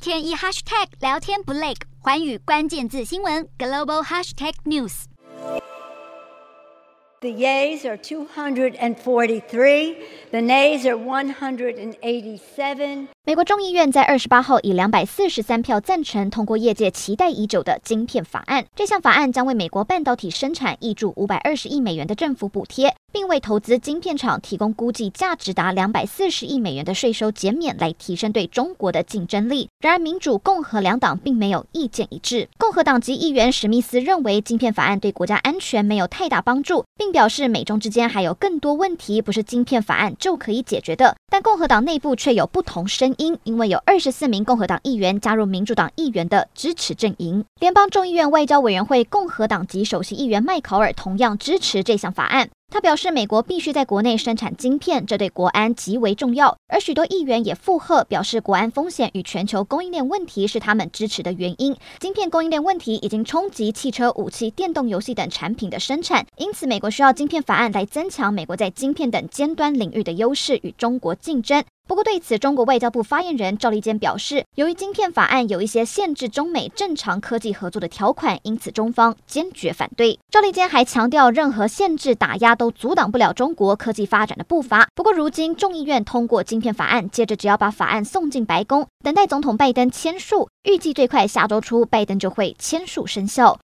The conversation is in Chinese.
天一 hashtag 聊天不累，寰宇关键字新闻 global hashtag news。The yeas are 243, the nays are 187. 美国众议院在二十八号以两百四十三票赞成通过业界期待已久的晶片法案。这项法案将为美国半导体生产挹注五百二十亿美元的政府补贴，并为投资晶片厂提供估计价值达两百四十亿美元的税收减免，来提升对中国的竞争力。然而，民主、共和两党并没有意见一致。共和党籍议员史密斯认为，晶片法案对国家安全没有太大帮助，并表示美中之间还有更多问题不是晶片法案就可以解决的。但共和党内部却有不同声因因为有二十四名共和党议员加入民主党议员的支持阵营，联邦众议院外交委员会共和党籍首席议员麦考尔同样支持这项法案。他表示，美国必须在国内生产晶片，这对国安极为重要。而许多议员也附和，表示国安风险与全球供应链问题是他们支持的原因。晶片供应链问题已经冲击汽车、武器、电动游戏等产品的生产，因此美国需要晶片法案来增强美国在晶片等尖端领域的优势，与中国竞争。不过，对此，中国外交部发言人赵立坚表示，由于晶片法案有一些限制中美正常科技合作的条款，因此中方坚决反对。赵立坚还强调，任何限制打压都阻挡不了中国科技发展的步伐。不过，如今众议院通过晶片法案，接着只要把法案送进白宫，等待总统拜登签署，预计最快下周初拜登就会签署生效。